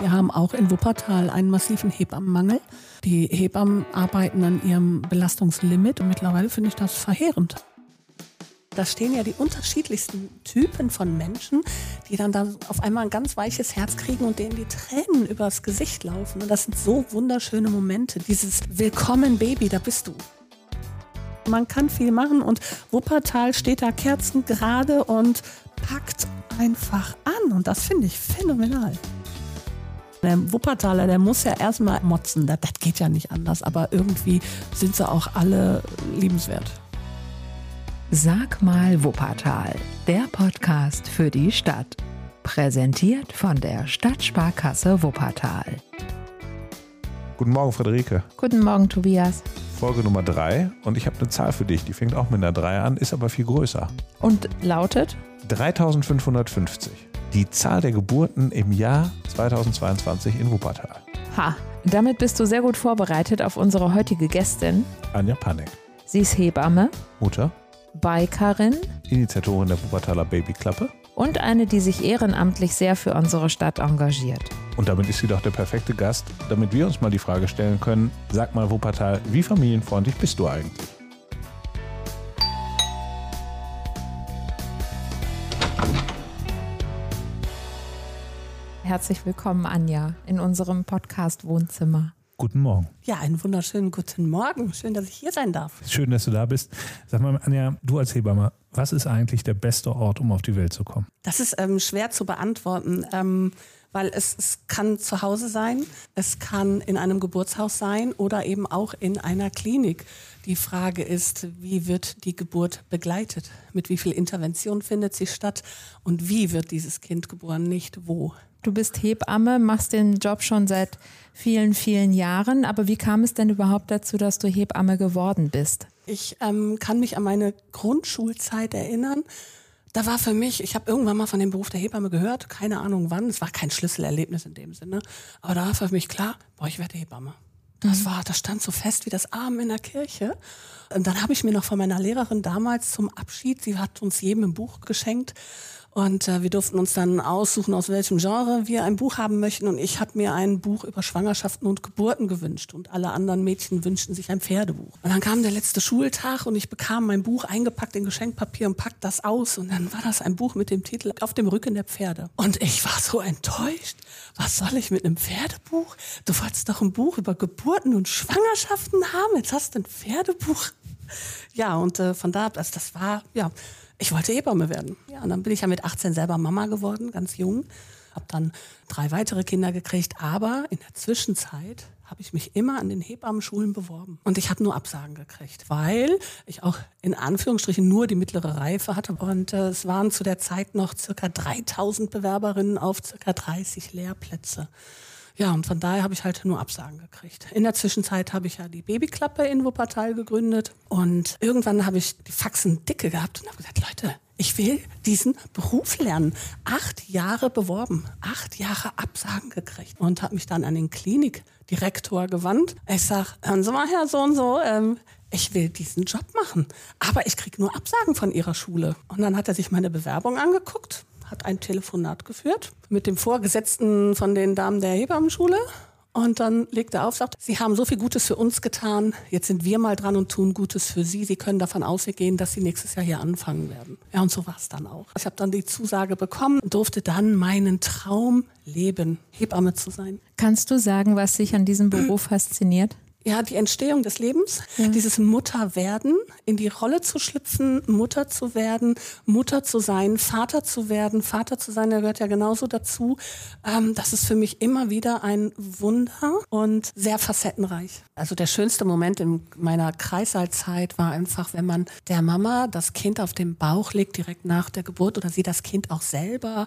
Wir haben auch in Wuppertal einen massiven Hebammenmangel. Die Hebammen arbeiten an ihrem Belastungslimit und mittlerweile finde ich das verheerend. Da stehen ja die unterschiedlichsten Typen von Menschen, die dann, dann auf einmal ein ganz weiches Herz kriegen und denen die Tränen übers Gesicht laufen. Und das sind so wunderschöne Momente. Dieses Willkommen Baby, da bist du. Man kann viel machen und Wuppertal steht da kerzengerade und packt einfach an. Und das finde ich phänomenal. Der Wuppertaler, der muss ja erstmal motzen. Das, das geht ja nicht anders. Aber irgendwie sind sie auch alle liebenswert. Sag mal Wuppertal, der Podcast für die Stadt. Präsentiert von der Stadtsparkasse Wuppertal. Guten Morgen, Friederike. Guten Morgen, Tobias. Folge Nummer 3 und ich habe eine Zahl für dich, die fängt auch mit einer 3 an, ist aber viel größer. Und lautet? 3550. Die Zahl der Geburten im Jahr 2022 in Wuppertal. Ha, damit bist du sehr gut vorbereitet auf unsere heutige Gästin. Anja Panek. Sie ist Hebamme, Mutter, Bikerin Initiatorin der Wuppertaler Babyklappe. und eine, die sich ehrenamtlich sehr für unsere Stadt engagiert. Und damit ist sie doch der perfekte Gast, damit wir uns mal die Frage stellen können, sag mal Wuppertal, wie familienfreundlich bist du eigentlich? Herzlich willkommen, Anja, in unserem Podcast Wohnzimmer. Guten Morgen. Ja, einen wunderschönen guten Morgen. Schön, dass ich hier sein darf. Schön, dass du da bist. Sag mal, Anja, du als Hebamme, was ist eigentlich der beste Ort, um auf die Welt zu kommen? Das ist ähm, schwer zu beantworten, ähm, weil es, es kann zu Hause sein, es kann in einem Geburtshaus sein oder eben auch in einer Klinik. Die Frage ist, wie wird die Geburt begleitet? Mit wie viel Intervention findet sie statt? Und wie wird dieses Kind geboren? Nicht wo. Du bist Hebamme, machst den Job schon seit vielen, vielen Jahren. Aber wie kam es denn überhaupt dazu, dass du Hebamme geworden bist? Ich ähm, kann mich an meine Grundschulzeit erinnern. Da war für mich, ich habe irgendwann mal von dem Beruf der Hebamme gehört, keine Ahnung wann, es war kein Schlüsselerlebnis in dem Sinne, aber da war für mich klar, boah, ich werde Hebamme. Das war, das stand so fest wie das Arm in der Kirche. Und dann habe ich mir noch von meiner Lehrerin damals zum Abschied, sie hat uns jedem ein Buch geschenkt und äh, wir durften uns dann aussuchen, aus welchem Genre wir ein Buch haben möchten. Und ich habe mir ein Buch über Schwangerschaften und Geburten gewünscht. Und alle anderen Mädchen wünschten sich ein Pferdebuch. Und dann kam der letzte Schultag und ich bekam mein Buch eingepackt in Geschenkpapier und packte das aus. Und dann war das ein Buch mit dem Titel Auf dem Rücken der Pferde. Und ich war so enttäuscht. Was soll ich mit einem Pferdebuch? Du wolltest doch ein Buch über Geburten und Schwangerschaften haben. Jetzt hast du ein Pferdebuch. Ja, und äh, von da ab, also das war, ja, ich wollte Hebamme werden. Ja, und dann bin ich ja mit 18 selber Mama geworden, ganz jung. Hab dann drei weitere Kinder gekriegt, aber in der Zwischenzeit habe ich mich immer an den Hebammenschulen beworben. Und ich habe nur Absagen gekriegt, weil ich auch in Anführungsstrichen nur die mittlere Reife hatte. Und äh, es waren zu der Zeit noch circa 3000 Bewerberinnen auf circa 30 Lehrplätze. Ja, und von daher habe ich halt nur Absagen gekriegt. In der Zwischenzeit habe ich ja die Babyklappe in Wuppertal gegründet und irgendwann habe ich die Faxen dicke gehabt und habe gesagt, Leute, ich will diesen Beruf lernen. Acht Jahre beworben, acht Jahre Absagen gekriegt und habe mich dann an den Klinikdirektor gewandt. Ich sag, hören Sie mal, Herr so und so, ähm, ich will diesen Job machen, aber ich kriege nur Absagen von Ihrer Schule. Und dann hat er sich meine Bewerbung angeguckt hat ein Telefonat geführt mit dem Vorgesetzten von den Damen der Hebammenschule. Und dann legt er auf, sagt, Sie haben so viel Gutes für uns getan, jetzt sind wir mal dran und tun Gutes für Sie. Sie können davon ausgehen, dass Sie nächstes Jahr hier anfangen werden. Ja, und so war es dann auch. Ich habe dann die Zusage bekommen durfte dann meinen Traum leben, Hebamme zu sein. Kannst du sagen, was dich an diesem Beruf fasziniert? Ja, die Entstehung des Lebens, ja. dieses Mutterwerden, in die Rolle zu schlüpfen, Mutter zu werden, Mutter zu sein, Vater zu werden, Vater zu sein, der gehört ja genauso dazu. Ähm, das ist für mich immer wieder ein Wunder und sehr facettenreich. Also der schönste Moment in meiner Kreissaalzeit war einfach, wenn man der Mama das Kind auf dem Bauch legt, direkt nach der Geburt, oder sie das Kind auch selber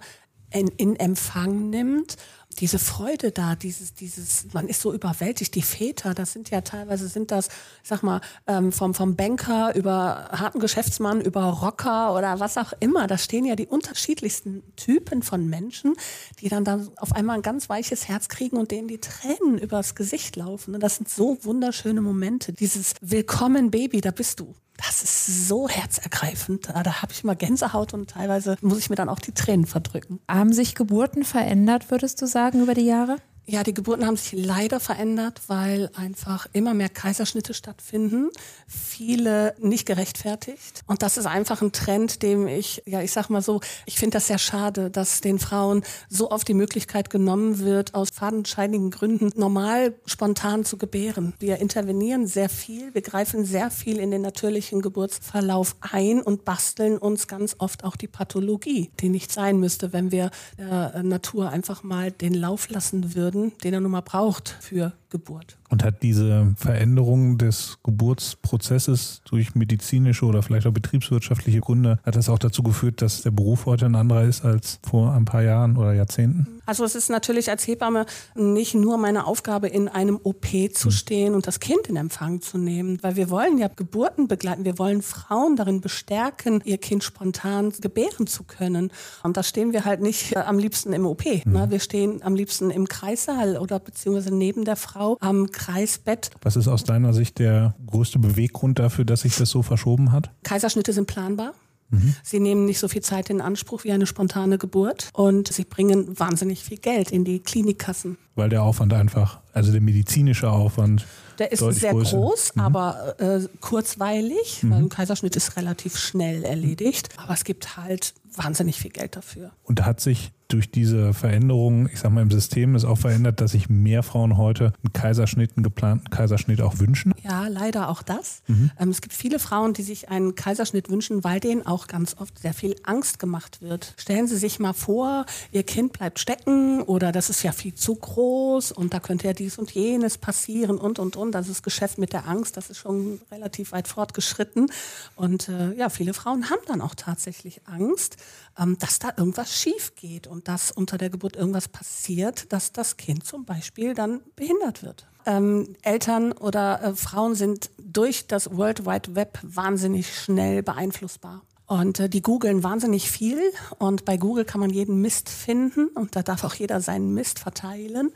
in, in Empfang nimmt diese Freude da, dieses, dieses, man ist so überwältigt. Die Väter, das sind ja teilweise sind das, sag mal, ähm, vom vom Banker über harten Geschäftsmann über Rocker oder was auch immer. Da stehen ja die unterschiedlichsten Typen von Menschen, die dann dann auf einmal ein ganz weiches Herz kriegen und denen die Tränen übers Gesicht laufen. Und das sind so wunderschöne Momente. Dieses Willkommen Baby, da bist du. Das ist so herzergreifend. Da, da habe ich immer Gänsehaut und teilweise muss ich mir dann auch die Tränen verdrücken. Haben sich Geburten verändert, würdest du sagen über die Jahre? Ja, die Geburten haben sich leider verändert, weil einfach immer mehr Kaiserschnitte stattfinden, viele nicht gerechtfertigt. Und das ist einfach ein Trend, dem ich, ja, ich sag mal so, ich finde das sehr schade, dass den Frauen so oft die Möglichkeit genommen wird, aus fadenscheinigen Gründen normal spontan zu gebären. Wir intervenieren sehr viel, wir greifen sehr viel in den natürlichen Geburtsverlauf ein und basteln uns ganz oft auch die Pathologie, die nicht sein müsste, wenn wir der Natur einfach mal den Lauf lassen würden würden, den er nun mal braucht für Geburt. Und hat diese Veränderung des Geburtsprozesses durch medizinische oder vielleicht auch betriebswirtschaftliche Gründe, hat das auch dazu geführt, dass der Beruf heute ein anderer ist als vor ein paar Jahren oder Jahrzehnten? Also es ist natürlich als Hebamme nicht nur meine Aufgabe, in einem OP zu hm. stehen und das Kind in Empfang zu nehmen, weil wir wollen ja Geburten begleiten. Wir wollen Frauen darin bestärken, ihr Kind spontan gebären zu können. Und da stehen wir halt nicht äh, am liebsten im OP. Ne? Hm. Wir stehen am liebsten im Kreissaal oder beziehungsweise neben der Frau am Kreisbett. Was ist aus deiner Sicht der größte Beweggrund dafür, dass sich das so verschoben hat? Kaiserschnitte sind planbar. Mhm. Sie nehmen nicht so viel Zeit in Anspruch wie eine spontane Geburt und sie bringen wahnsinnig viel Geld in die Klinikkassen. Weil der Aufwand einfach, also der medizinische Aufwand. Der ist sehr größer. groß, mhm. aber äh, kurzweilig, mhm. weil ein Kaiserschnitt ist relativ schnell erledigt. Aber es gibt halt wahnsinnig viel Geld dafür. Und da hat sich durch diese Veränderungen, ich sag mal, im System ist auch verändert, dass sich mehr Frauen heute einen Kaiserschnitt, einen geplanten Kaiserschnitt auch wünschen? Ja, leider auch das. Mhm. Ähm, es gibt viele Frauen, die sich einen Kaiserschnitt wünschen, weil denen auch ganz oft sehr viel Angst gemacht wird. Stellen Sie sich mal vor, Ihr Kind bleibt stecken oder das ist ja viel zu groß und da könnte ja dies und jenes passieren und, und, und. Das ist Geschäft mit der Angst, das ist schon relativ weit fortgeschritten. Und äh, ja, viele Frauen haben dann auch tatsächlich Angst, ähm, dass da irgendwas schief geht und dass unter der Geburt irgendwas passiert, dass das Kind zum Beispiel dann behindert wird. Ähm, Eltern oder äh, Frauen sind durch das World Wide Web wahnsinnig schnell beeinflussbar. Und äh, die googeln wahnsinnig viel und bei Google kann man jeden Mist finden und da darf auch jeder seinen Mist verteilen.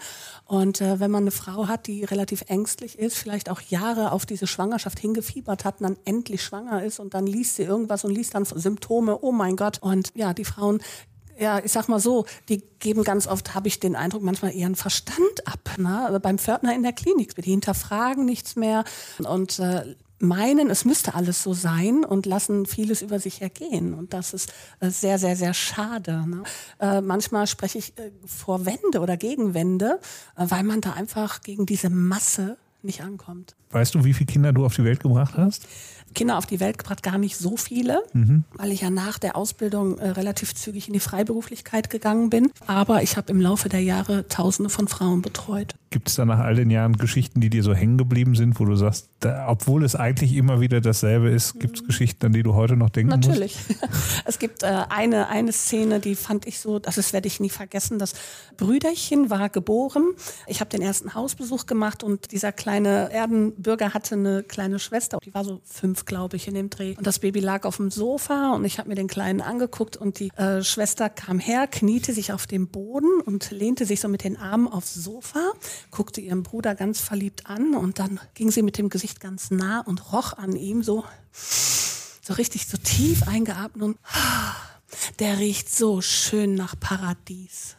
Und äh, wenn man eine Frau hat, die relativ ängstlich ist, vielleicht auch Jahre auf diese Schwangerschaft hingefiebert hat und dann endlich schwanger ist und dann liest sie irgendwas und liest dann Symptome, oh mein Gott. Und ja, die Frauen ja, ich sag mal so, die geben ganz oft, habe ich den Eindruck, manchmal ihren Verstand ab. Ne? Beim Pförtner in der Klinik. Die hinterfragen nichts mehr und äh, meinen, es müsste alles so sein und lassen vieles über sich ergehen. Und das ist äh, sehr, sehr, sehr schade. Ne? Äh, manchmal spreche ich äh, vor Wände oder gegen Wände, äh, weil man da einfach gegen diese Masse nicht ankommt. Weißt du, wie viele Kinder du auf die Welt gebracht hast? Kinder auf die Welt gebracht, gar nicht so viele, mhm. weil ich ja nach der Ausbildung äh, relativ zügig in die Freiberuflichkeit gegangen bin. Aber ich habe im Laufe der Jahre Tausende von Frauen betreut. Gibt es da nach all den Jahren Geschichten, die dir so hängen geblieben sind, wo du sagst, da, obwohl es eigentlich immer wieder dasselbe ist, gibt es mhm. Geschichten, an die du heute noch denken Natürlich. musst? Natürlich. es gibt äh, eine, eine Szene, die fand ich so, das werde ich nie vergessen. Das Brüderchen war geboren. Ich habe den ersten Hausbesuch gemacht und dieser kleine Erdenbürger hatte eine kleine Schwester, die war so fünf, glaube ich, in dem Dreh. Und das Baby lag auf dem Sofa und ich habe mir den Kleinen angeguckt und die äh, Schwester kam her, kniete sich auf dem Boden und lehnte sich so mit den Armen aufs Sofa guckte ihren Bruder ganz verliebt an und dann ging sie mit dem Gesicht ganz nah und roch an ihm so, so richtig so tief eingeatmet und der riecht so schön nach Paradies.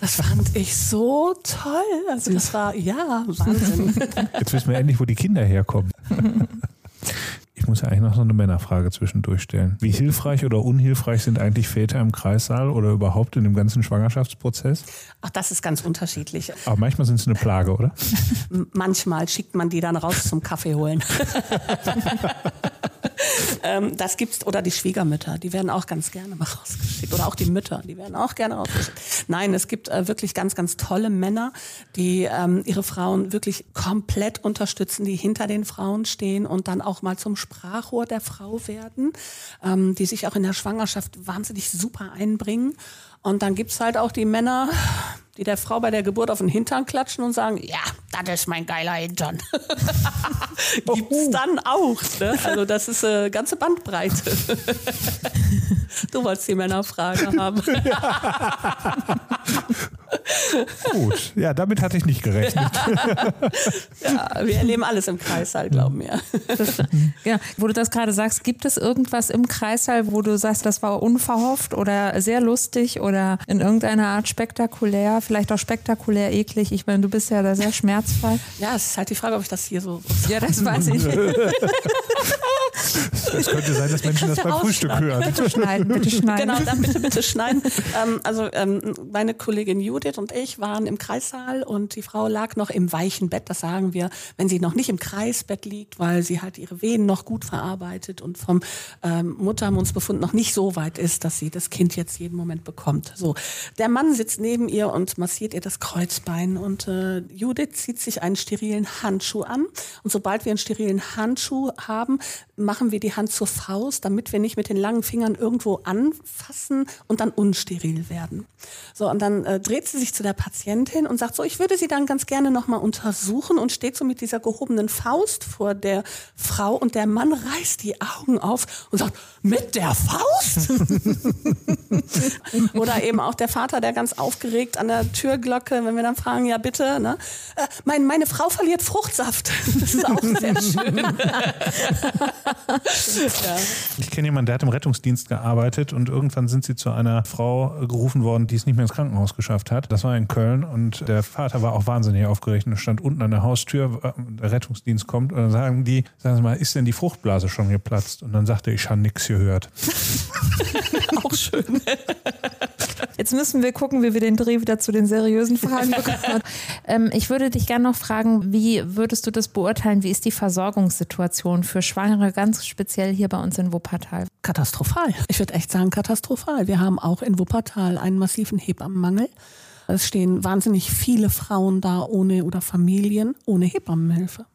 Das fand ich so toll. Also das war, ja, Wahnsinn. Jetzt wissen wir endlich, wo die Kinder herkommen. Ich muss ja eigentlich noch so eine Männerfrage zwischendurch stellen. Wie hilfreich oder unhilfreich sind eigentlich Väter im Kreissaal oder überhaupt in dem ganzen Schwangerschaftsprozess? Ach, das ist ganz unterschiedlich. Aber manchmal sind sie eine Plage, oder? manchmal schickt man die dann raus zum Kaffee holen. ähm, das gibt's, oder die Schwiegermütter, die werden auch ganz gerne mal rausgeschickt. Oder auch die Mütter, die werden auch gerne rausgeschickt. Nein, es gibt äh, wirklich ganz, ganz tolle Männer, die ähm, ihre Frauen wirklich komplett unterstützen, die hinter den Frauen stehen und dann auch mal zum Sprachrohr der Frau werden, ähm, die sich auch in der Schwangerschaft wahnsinnig super einbringen. Und dann gibt's halt auch die Männer, die der Frau bei der Geburt auf den Hintern klatschen und sagen, ja, das ist mein geiler Hintern. Gibt's dann auch. Ne? Also das ist eine äh, ganze Bandbreite. du wolltest die Männerfrage haben. Gut, ja, damit hatte ich nicht gerechnet. Ja, wir erleben alles im Kreissaal, glauben wir. Ja, wo du das gerade sagst, gibt es irgendwas im Kreissaal, wo du sagst, das war unverhofft oder sehr lustig oder in irgendeiner Art spektakulär, vielleicht auch spektakulär eklig? Ich meine, du bist ja da sehr schmerzfrei. Ja, es ist halt die Frage, ob ich das hier so. Ja, das weiß ich. Es könnte sein, dass Menschen das beim Frühstück hören. Bitte schneiden, bitte schneiden. Genau, dann bitte, bitte schneiden. ähm, also ähm, meine Kollegin Judith und ich waren im Kreissaal und die Frau lag noch im weichen Bett. Das sagen wir, wenn sie noch nicht im Kreisbett liegt, weil sie halt ihre Venen noch gut verarbeitet und vom ähm, Muttermundsbefund noch nicht so weit ist, dass sie das Kind jetzt jeden Moment bekommt. So, der Mann sitzt neben ihr und massiert ihr das Kreuzbein und äh, Judith zieht sich einen sterilen Handschuh an und sobald wir einen sterilen Handschuh haben, machen wir die Hand zur Faust, damit wir nicht mit den langen Fingern irgendwo anfassen und dann unsteril werden. So, und dann äh, dreht sie sich zu der Patientin und sagt so, ich würde sie dann ganz gerne nochmal untersuchen und steht so mit dieser gehobenen Faust vor der Frau und der Mann reißt die Augen auf und sagt, mit der Faust? Oder eben auch der Vater, der ganz aufgeregt an der Türglocke, wenn wir dann fragen, ja bitte, ne? Äh, mein, meine Frau verliert Fruchtsaft. Das ist auch sehr schön. Ich kenne jemanden, der hat im Rettungsdienst gearbeitet und irgendwann sind sie zu einer Frau gerufen worden, die es nicht mehr ins Krankenhaus geschafft hat. Das war in Köln und der Vater war auch wahnsinnig aufgeregt und stand unten an der Haustür, der Rettungsdienst kommt und dann sagen die, sagen Sie mal, ist denn die Fruchtblase schon geplatzt? Und dann sagte er, ich habe nichts gehört. Auch schön. Jetzt müssen wir gucken, wie wir den Dreh wieder zu den seriösen Fragen bekommen. ähm, ich würde dich gerne noch fragen, wie würdest du das beurteilen? Wie ist die Versorgungssituation für Schwangere, ganz speziell hier bei uns in Wuppertal? Katastrophal. Ich würde echt sagen katastrophal. Wir haben auch in Wuppertal einen massiven Hebammenmangel. Es stehen wahnsinnig viele Frauen da ohne oder Familien ohne Hebammenhilfe.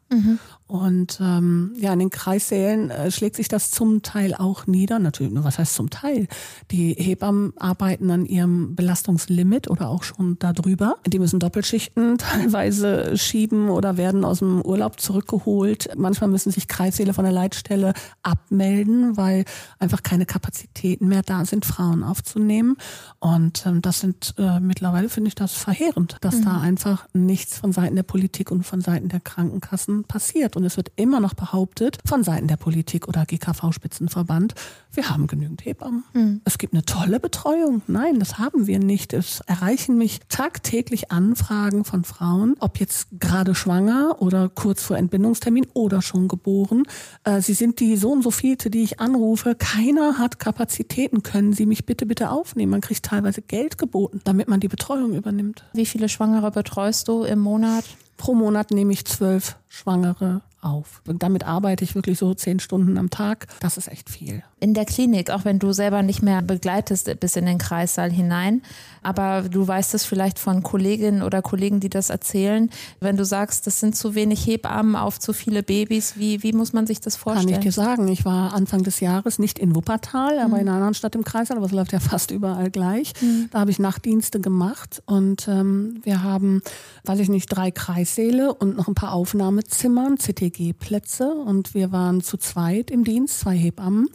Und ähm, ja, in den Kreissälen äh, schlägt sich das zum Teil auch nieder. Natürlich, nur was heißt zum Teil? Die Hebammen arbeiten an ihrem Belastungslimit oder auch schon darüber. Die müssen Doppelschichten teilweise schieben oder werden aus dem Urlaub zurückgeholt. Manchmal müssen sich Kreissäle von der Leitstelle abmelden, weil einfach keine Kapazitäten mehr da sind, Frauen aufzunehmen. Und ähm, das sind äh, mittlerweile finde ich das verheerend, dass da einfach nichts von Seiten der Politik und von Seiten der Krankenkassen passiert. Und es wird immer noch behauptet von Seiten der Politik oder GKV-Spitzenverband, wir haben genügend Hebammen. Es gibt eine tolle Betreuung. Nein, das haben wir nicht. Es erreichen mich tagtäglich Anfragen von Frauen, ob jetzt gerade schwanger oder kurz vor Entbindungstermin oder schon geboren. Äh, Sie sind die so und so vielte, die ich anrufe. Keiner hat Kapazitäten. Können Sie mich bitte, bitte aufnehmen? Man kriegt teilweise Geld geboten, damit man die Betreuung übernimmt. Wie viele Schwangere betreust du im Monat? Pro Monat nehme ich zwölf Schwangere auf. Und damit arbeite ich wirklich so zehn Stunden am Tag. Das ist echt viel. In der Klinik, auch wenn du selber nicht mehr begleitest bis in den Kreissaal hinein, aber du weißt es vielleicht von Kolleginnen oder Kollegen, die das erzählen, wenn du sagst, das sind zu wenig Hebammen auf zu viele Babys, wie, wie muss man sich das Kann vorstellen? ich dir sagen. Ich war Anfang des Jahres nicht in Wuppertal, aber in einer anderen Stadt im Kreissaal, aber es läuft ja fast überall gleich. Da habe ich Nachtdienste gemacht und ähm, wir haben, weiß ich nicht, drei Kreissäle und noch ein paar Aufnahmezimmern, CTG-Plätze und wir waren zu zweit im Dienst, zwei Hebammen.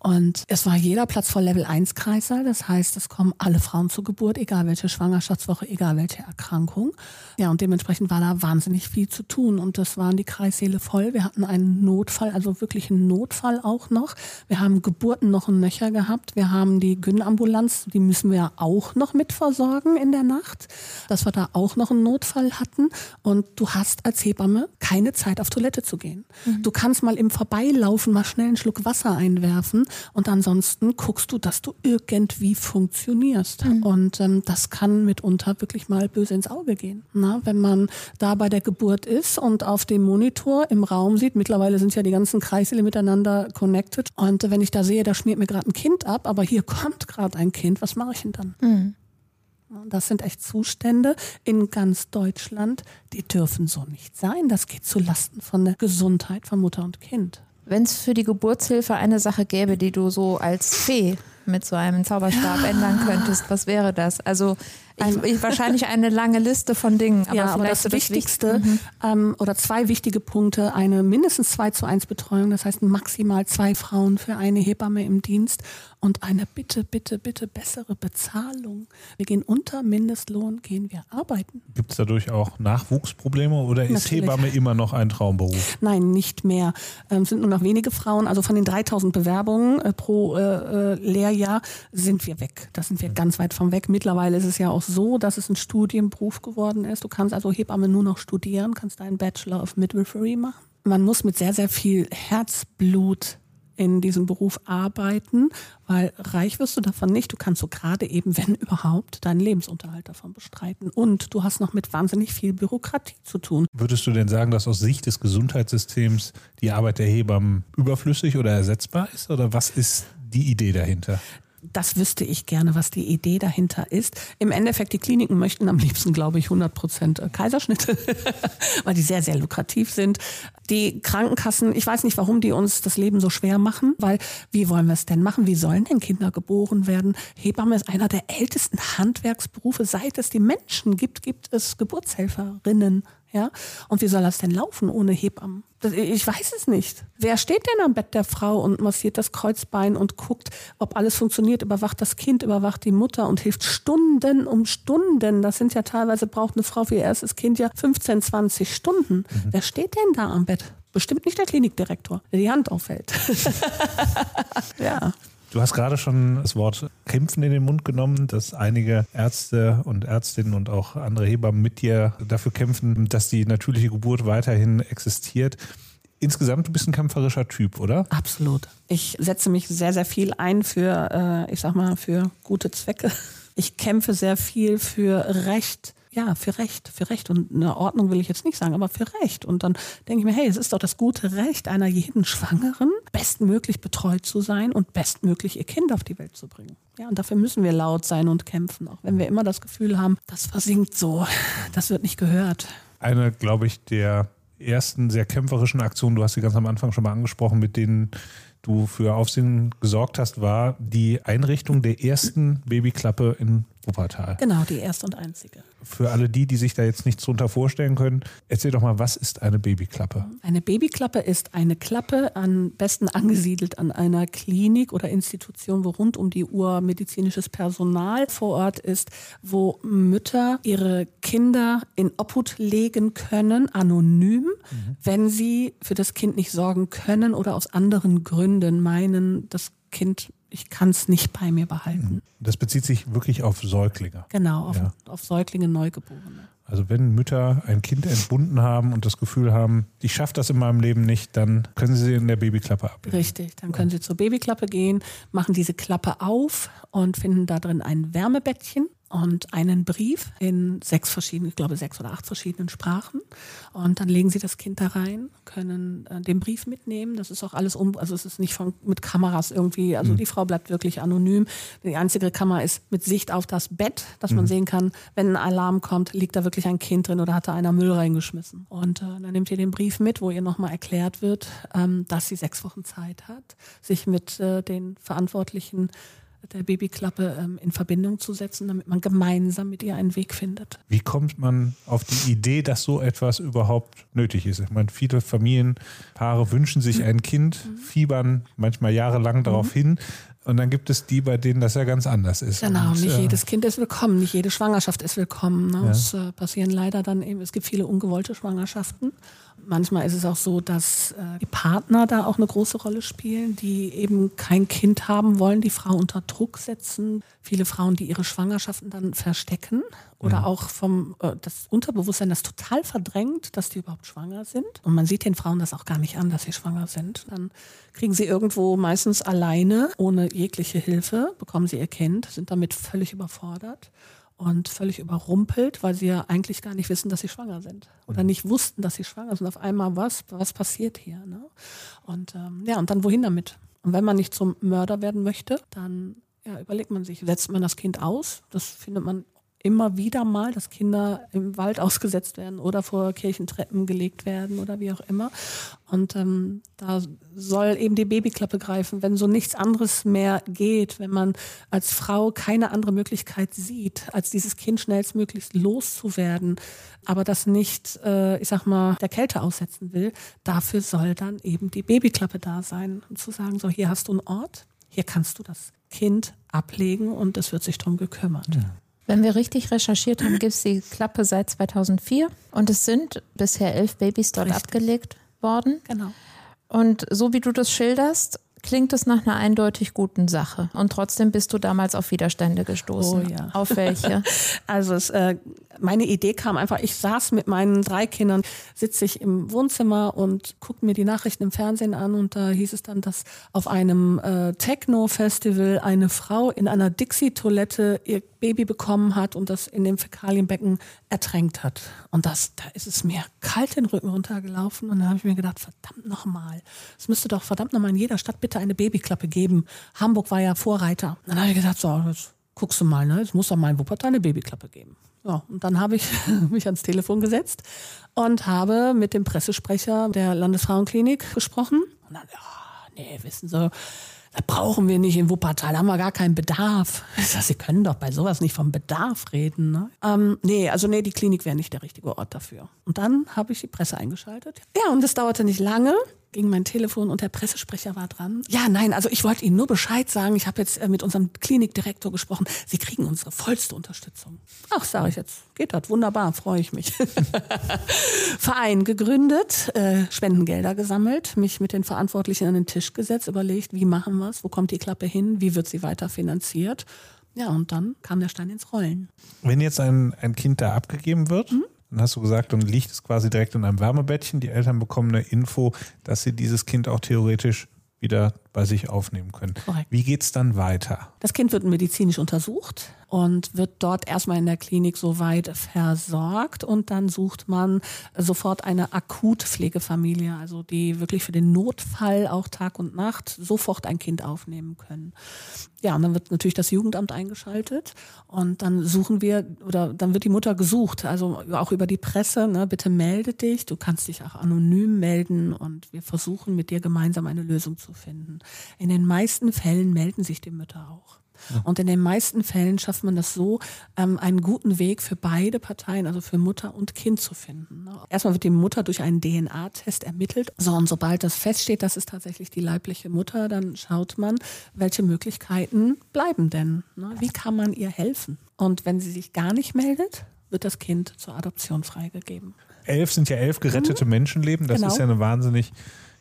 Und es war jeder Platz vor Level 1 Kreissaal. Das heißt, es kommen alle Frauen zur Geburt, egal welche Schwangerschaftswoche, egal welche Erkrankung. Ja, und dementsprechend war da wahnsinnig viel zu tun. Und das waren die Kreissäle voll. Wir hatten einen Notfall, also wirklich einen Notfall auch noch. Wir haben Geburten noch ein Nöcher gehabt. Wir haben die Gyn-Ambulanz, die müssen wir auch noch mit versorgen in der Nacht, dass wir da auch noch einen Notfall hatten. Und du hast als Hebamme keine Zeit auf Toilette zu gehen. Du kannst mal im Vorbeilaufen mal schnell einen Schluck Wasser einwerfen und ansonsten guckst du, dass du irgendwie funktionierst. Und ähm, das kann mitunter wirklich mal böse ins Auge gehen. Na, wenn man da bei der Geburt ist und auf dem Monitor im Raum sieht, mittlerweile sind ja die ganzen Kreisele miteinander connected. Und äh, wenn ich da sehe, da schmiert mir gerade ein Kind ab, aber hier kommt gerade ein Kind, was mache ich denn dann? Und Das sind echt Zustände in ganz Deutschland, die dürfen so nicht sein. Das geht zu Lasten von der Gesundheit von Mutter und Kind. Wenn es für die Geburtshilfe eine Sache gäbe, die du so als Fee mit so einem Zauberstab ändern könntest, was wäre das? Also Ich, ich, wahrscheinlich eine lange Liste von Dingen. Aber ja, aber das, das Wichtigste mhm. ähm, oder zwei wichtige Punkte, eine mindestens 2 zu 1 Betreuung, das heißt maximal zwei Frauen für eine Hebamme im Dienst und eine bitte, bitte, bitte bessere Bezahlung. Wir gehen unter Mindestlohn, gehen wir arbeiten. Gibt es dadurch auch Nachwuchsprobleme oder ist Natürlich. Hebamme immer noch ein Traumberuf? Nein, nicht mehr. Ähm, sind nur noch wenige Frauen. Also von den 3000 Bewerbungen äh, pro äh, äh, Lehrjahr sind wir weg. Da sind wir ganz weit vom weg. Mittlerweile ist es ja auch so, dass es ein Studienberuf geworden ist. Du kannst also Hebamme nur noch studieren, kannst deinen Bachelor of Midwifery machen. Man muss mit sehr, sehr viel Herzblut in diesem Beruf arbeiten, weil reich wirst du davon nicht. Du kannst so gerade eben, wenn überhaupt, deinen Lebensunterhalt davon bestreiten. Und du hast noch mit wahnsinnig viel Bürokratie zu tun. Würdest du denn sagen, dass aus Sicht des Gesundheitssystems die Arbeit der Hebammen überflüssig oder ersetzbar ist? Oder was ist die Idee dahinter? Das wüsste ich gerne, was die Idee dahinter ist. Im Endeffekt, die Kliniken möchten am liebsten, glaube ich, 100 Prozent äh, Kaiserschnitte, weil die sehr, sehr lukrativ sind. Die Krankenkassen, ich weiß nicht, warum die uns das Leben so schwer machen, weil wie wollen wir es denn machen? Wie sollen denn Kinder geboren werden? Hebamme ist einer der ältesten Handwerksberufe. Seit es die Menschen gibt, gibt es Geburtshelferinnen. Ja? Und wie soll das denn laufen ohne Hebammen? Ich weiß es nicht. Wer steht denn am Bett der Frau und massiert das Kreuzbein und guckt, ob alles funktioniert, überwacht das Kind, überwacht die Mutter und hilft Stunden um Stunden. Das sind ja teilweise braucht eine Frau für ihr erstes Kind ja 15, 20 Stunden. Mhm. Wer steht denn da am Bett? Bestimmt nicht der Klinikdirektor, der die Hand aufhält. ja. Du hast gerade schon das Wort kämpfen in den Mund genommen, dass einige Ärzte und Ärztinnen und auch andere Hebammen mit dir dafür kämpfen, dass die natürliche Geburt weiterhin existiert. Insgesamt, du bist ein kämpferischer Typ, oder? Absolut. Ich setze mich sehr, sehr viel ein für, äh, ich sag mal, für gute Zwecke. Ich kämpfe sehr viel für Recht ja, für Recht, für Recht. Und eine Ordnung will ich jetzt nicht sagen, aber für Recht. Und dann denke ich mir, hey, es ist doch das gute Recht einer jeden Schwangeren, bestmöglich betreut zu sein und bestmöglich ihr Kind auf die Welt zu bringen. Ja, und dafür müssen wir laut sein und kämpfen, auch wenn wir immer das Gefühl haben, das versinkt so, das wird nicht gehört. Eine, glaube ich, der ersten sehr kämpferischen Aktionen, du hast sie ganz am Anfang schon mal angesprochen, mit denen du für Aufsehen gesorgt hast, war die Einrichtung der ersten Babyklappe in Wuppertal. Genau, die erste und einzige. Für alle die, die sich da jetzt nichts drunter vorstellen können, erzähl doch mal, was ist eine Babyklappe? Eine Babyklappe ist eine Klappe, am besten angesiedelt an einer Klinik oder Institution, wo rund um die Uhr medizinisches Personal vor Ort ist, wo Mütter ihre Kinder in Obhut legen können, anonym, mhm. wenn sie für das Kind nicht sorgen können oder aus anderen Gründen meinen, das Kind ich kann es nicht bei mir behalten. Mhm. Das bezieht sich wirklich auf Säuglinge. Genau, auf, ja. auf Säuglinge, Neugeborene. Also wenn Mütter ein Kind entbunden haben und das Gefühl haben, ich schaffe das in meinem Leben nicht, dann können sie in der Babyklappe ablegen. Richtig, dann können sie zur Babyklappe gehen, machen diese Klappe auf und finden da drin ein Wärmebettchen und einen Brief in sechs verschiedenen, ich glaube sechs oder acht verschiedenen Sprachen. Und dann legen sie das Kind da rein, können äh, den Brief mitnehmen. Das ist auch alles um, also es ist nicht von, mit Kameras irgendwie, also mhm. die Frau bleibt wirklich anonym. Die einzige Kamera ist mit Sicht auf das Bett, dass man mhm. sehen kann, wenn ein Alarm kommt, liegt da wirklich ein Kind drin oder hat da einer Müll reingeschmissen. Und äh, dann nimmt ihr den Brief mit, wo ihr nochmal erklärt wird, ähm, dass sie sechs Wochen Zeit hat, sich mit äh, den Verantwortlichen der Babyklappe ähm, in Verbindung zu setzen, damit man gemeinsam mit ihr einen Weg findet. Wie kommt man auf die Idee, dass so etwas überhaupt nötig ist? Ich meine, viele Familienpaare wünschen sich ein Kind, mhm. fiebern manchmal jahrelang darauf mhm. hin. Und dann gibt es die, bei denen das ja ganz anders ist. Genau, und, nicht äh, jedes Kind ist willkommen, nicht jede Schwangerschaft ist willkommen. Ne? Ja. Es äh, passieren leider dann eben, es gibt viele ungewollte Schwangerschaften. Manchmal ist es auch so, dass äh, die Partner da auch eine große Rolle spielen, die eben kein Kind haben wollen, die Frau unter Druck setzen. Viele Frauen, die ihre Schwangerschaften dann verstecken oder mhm. auch vom äh, das Unterbewusstsein das total verdrängt, dass die überhaupt schwanger sind. Und man sieht den Frauen das auch gar nicht an, dass sie schwanger sind. Dann kriegen sie irgendwo meistens alleine, ohne jegliche Hilfe, bekommen sie ihr Kind, sind damit völlig überfordert und völlig überrumpelt, weil sie ja eigentlich gar nicht wissen, dass sie schwanger sind oder nicht wussten, dass sie schwanger sind. Auf einmal was, was passiert hier? Ne? Und ähm, ja, und dann wohin damit? Und wenn man nicht zum Mörder werden möchte, dann ja, überlegt man sich, setzt man das Kind aus? Das findet man immer wieder mal, dass Kinder im Wald ausgesetzt werden oder vor Kirchentreppen gelegt werden oder wie auch immer. Und ähm, da soll eben die Babyklappe greifen, wenn so nichts anderes mehr geht, wenn man als Frau keine andere Möglichkeit sieht, als dieses Kind schnellstmöglichst loszuwerden, aber das nicht, äh, ich sag mal, der Kälte aussetzen will, dafür soll dann eben die Babyklappe da sein und zu sagen, so hier hast du einen Ort, hier kannst du das Kind ablegen und es wird sich darum gekümmert. Ja. Wenn wir richtig recherchiert haben, gibt es die Klappe seit 2004 und es sind bisher elf Babys dort richtig. abgelegt worden. Genau. Und so wie du das schilderst, klingt es nach einer eindeutig guten Sache. Und trotzdem bist du damals auf Widerstände gestoßen. Oh ja. Auf welche? Also es, äh, meine Idee kam einfach, ich saß mit meinen drei Kindern, sitze ich im Wohnzimmer und gucke mir die Nachrichten im Fernsehen an und da hieß es dann, dass auf einem äh, Techno-Festival eine Frau in einer Dixie-Toilette ihr Baby bekommen hat und das in dem Fäkalienbecken ertränkt hat. Und das, da ist es mir kalt den Rücken runtergelaufen und da habe ich mir gedacht, verdammt nochmal, es müsste doch verdammt nochmal in jeder Stadt bitte eine Babyklappe geben. Hamburg war ja Vorreiter. Dann habe ich gedacht, so, jetzt guckst du mal, ne? es muss doch mal in Wuppertal eine Babyklappe geben. Ja, und dann habe ich mich ans Telefon gesetzt und habe mit dem Pressesprecher der Landesfrauenklinik gesprochen. Und dann, ja, nee, wissen Sie, da brauchen wir nicht in Wuppertal, haben wir gar keinen Bedarf. Sag, Sie können doch bei sowas nicht vom Bedarf reden. Ne? Ähm, nee, also nee, die Klinik wäre nicht der richtige Ort dafür. Und dann habe ich die Presse eingeschaltet. Ja, und es dauerte nicht lange ging mein Telefon und der Pressesprecher war dran. Ja, nein, also ich wollte Ihnen nur Bescheid sagen. Ich habe jetzt äh, mit unserem Klinikdirektor gesprochen. Sie kriegen unsere vollste Unterstützung. Ach, sage ich jetzt. Geht das. Wunderbar, freue ich mich. Verein gegründet, äh, Spendengelder gesammelt, mich mit den Verantwortlichen an den Tisch gesetzt, überlegt, wie machen wir es, wo kommt die Klappe hin, wie wird sie weiter finanziert. Ja, und dann kam der Stein ins Rollen. Wenn jetzt ein, ein Kind da abgegeben wird, mhm dann hast du gesagt, dann liegt es quasi direkt in einem Wärmebettchen. Die Eltern bekommen eine Info, dass sie dieses Kind auch theoretisch wieder bei sich aufnehmen können. Korrekt. Wie geht es dann weiter? Das Kind wird medizinisch untersucht und wird dort erstmal in der Klinik soweit versorgt und dann sucht man sofort eine Akutpflegefamilie, also die wirklich für den Notfall auch Tag und Nacht sofort ein Kind aufnehmen können. Ja, und dann wird natürlich das Jugendamt eingeschaltet und dann suchen wir oder dann wird die Mutter gesucht, also auch über die Presse, ne, bitte melde dich, du kannst dich auch anonym melden und wir versuchen mit dir gemeinsam eine Lösung zu finden. In den meisten Fällen melden sich die Mütter auch. Und in den meisten Fällen schafft man das so, ähm, einen guten Weg für beide Parteien, also für Mutter und Kind zu finden. Erstmal wird die Mutter durch einen DNA-Test ermittelt. So, und sobald das feststeht, das ist tatsächlich die leibliche Mutter, dann schaut man, welche Möglichkeiten bleiben denn? Ne? Wie kann man ihr helfen? Und wenn sie sich gar nicht meldet, wird das Kind zur Adoption freigegeben. Elf sind ja elf gerettete mhm. Menschenleben. Das genau. ist ja eine wahnsinnig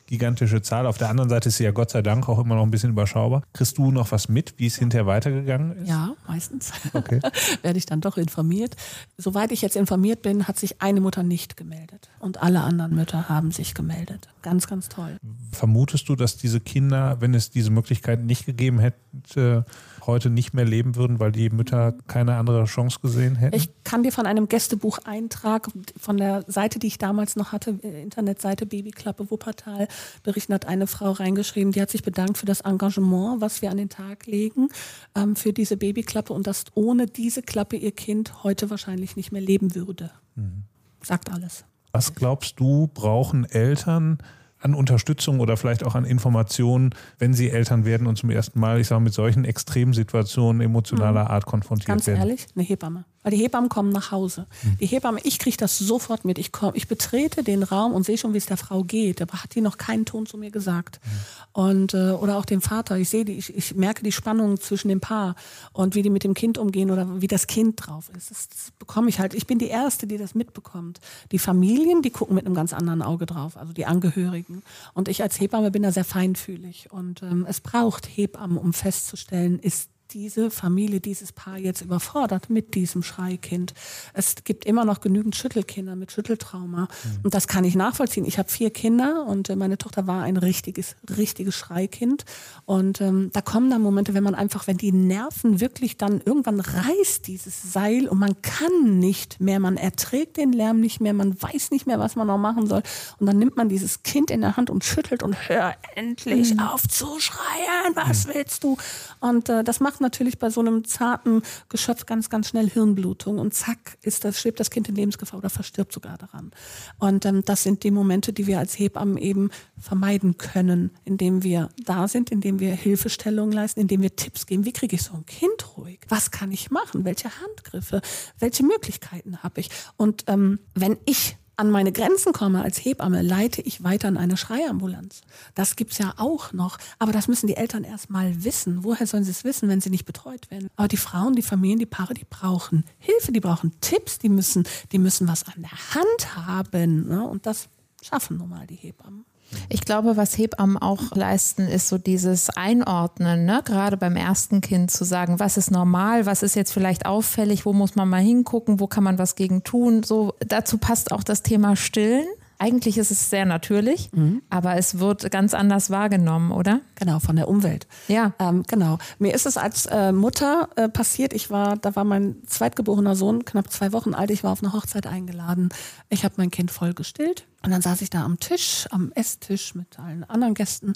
gigantische Zahl. Auf der anderen Seite ist sie ja Gott sei Dank auch immer noch ein bisschen überschaubar. Kriegst du noch was mit, wie es hinterher weitergegangen ist? Ja, meistens. Okay. Werde ich dann doch informiert. Soweit ich jetzt informiert bin, hat sich eine Mutter nicht gemeldet. Und alle anderen Mütter haben sich gemeldet. Ganz, ganz toll. Vermutest du, dass diese Kinder, wenn es diese Möglichkeit nicht gegeben hätte, heute nicht mehr leben würden, weil die Mütter keine andere Chance gesehen hätten? Ich kann dir von einem Gästebucheintrag von der Seite, die ich damals noch hatte, äh, Internetseite Babyklappe Wuppertal, berichten hat eine Frau reingeschrieben, die hat sich bedankt für das Engagement, was wir an den Tag legen ähm, für diese Babyklappe und dass ohne diese Klappe ihr Kind heute wahrscheinlich nicht mehr leben würde. Mhm. Sagt alles. Was glaubst du, brauchen Eltern, an Unterstützung oder vielleicht auch an Informationen, wenn sie Eltern werden und zum ersten Mal, ich sage, mit solchen Extremsituationen emotionaler mhm. Art konfrontiert Ganz werden? Ganz ehrlich, eine Hebamme. Weil die Hebammen kommen nach Hause. Mhm. Die Hebamme, ich kriege das sofort mit. Ich, komm, ich betrete den Raum und sehe schon, wie es der Frau geht. Aber hat die noch keinen Ton zu mir gesagt. Mhm. Und, äh, oder auch dem Vater. Ich sehe die, ich, ich merke die Spannung zwischen dem Paar und wie die mit dem Kind umgehen oder wie das Kind drauf ist. Das, das bekomme ich halt. Ich bin die Erste, die das mitbekommt. Die Familien, die gucken mit einem ganz anderen Auge drauf, also die Angehörigen. Und ich als Hebamme bin da sehr feinfühlig. Und ähm, es braucht Hebammen, um festzustellen, ist diese Familie, dieses Paar jetzt überfordert mit diesem Schreikind. Es gibt immer noch genügend Schüttelkinder mit Schütteltrauma. Mhm. Und das kann ich nachvollziehen. Ich habe vier Kinder und äh, meine Tochter war ein richtiges, richtiges Schreikind. Und ähm, da kommen dann Momente, wenn man einfach, wenn die Nerven wirklich dann irgendwann reißt dieses Seil und man kann nicht mehr, man erträgt den Lärm nicht mehr, man weiß nicht mehr, was man noch machen soll. Und dann nimmt man dieses Kind in der Hand und schüttelt und hör endlich mhm. auf zu schreien, was mhm. willst du? Und äh, das macht einfach natürlich bei so einem zarten Geschöpf ganz, ganz schnell Hirnblutung und zack, ist das, schwebt das Kind in Lebensgefahr oder verstirbt sogar daran. Und ähm, das sind die Momente, die wir als Hebammen eben vermeiden können, indem wir da sind, indem wir Hilfestellungen leisten, indem wir Tipps geben. Wie kriege ich so ein Kind ruhig? Was kann ich machen? Welche Handgriffe? Welche Möglichkeiten habe ich? Und ähm, wenn ich an meine Grenzen komme als Hebamme, leite ich weiter in eine Schreiambulanz. Das gibt's ja auch noch. Aber das müssen die Eltern erst mal wissen. Woher sollen sie es wissen, wenn sie nicht betreut werden? Aber die Frauen, die Familien, die Paare, die brauchen Hilfe, die brauchen Tipps, die müssen, die müssen was an der Hand haben. Ne? Und das schaffen nun mal die Hebammen. Ich glaube, was Hebammen auch leisten, ist so dieses Einordnen, ne? gerade beim ersten Kind zu sagen, was ist normal, was ist jetzt vielleicht auffällig, wo muss man mal hingucken, wo kann man was gegen tun. So, dazu passt auch das Thema Stillen. Eigentlich ist es sehr natürlich, mhm. aber es wird ganz anders wahrgenommen, oder? Genau, von der Umwelt. Ja. Ähm, genau. Mir ist es als äh, Mutter äh, passiert, ich war, da war mein zweitgeborener Sohn knapp zwei Wochen alt, ich war auf eine Hochzeit eingeladen. Ich habe mein Kind voll gestillt und dann saß ich da am Tisch, am Esstisch mit allen anderen Gästen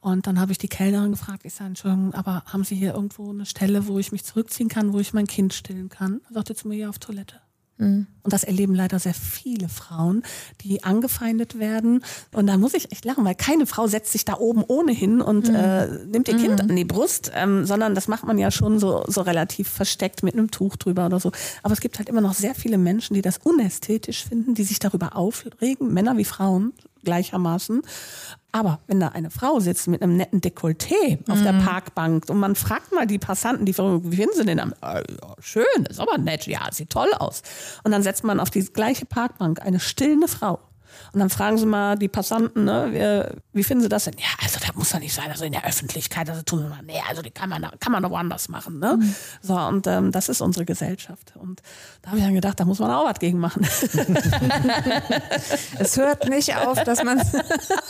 und dann habe ich die Kellnerin gefragt, ich sage, Entschuldigung, aber haben Sie hier irgendwo eine Stelle, wo ich mich zurückziehen kann, wo ich mein Kind stillen kann? Da sagte zu mir, ja, auf Toilette. Mhm. Und das erleben leider sehr viele Frauen, die angefeindet werden. Und da muss ich echt lachen, weil keine Frau setzt sich da oben ohnehin und mhm. äh, nimmt ihr Kind mhm. an die Brust, ähm, sondern das macht man ja schon so, so relativ versteckt mit einem Tuch drüber oder so. Aber es gibt halt immer noch sehr viele Menschen, die das unästhetisch finden, die sich darüber aufregen, Männer wie Frauen gleichermaßen. Aber wenn da eine Frau sitzt mit einem netten Dekolleté auf der mhm. Parkbank und man fragt mal die Passanten, die wie finden sie denn? Äh, ja, schön, ist aber nett, ja, sieht toll aus. Und dann setzt man auf die gleiche Parkbank eine stillende Frau und dann fragen sie mal die Passanten, ne, wie, wie finden sie das denn? Ja, also das muss ja nicht sein, also in der Öffentlichkeit, also tun wir mal, nee, also die kann man, kann man doch woanders machen. Ne? Mhm. So, und ähm, das ist unsere Gesellschaft. Und da habe ich dann gedacht, da muss man auch was gegen machen. es hört nicht auf, dass man. ja,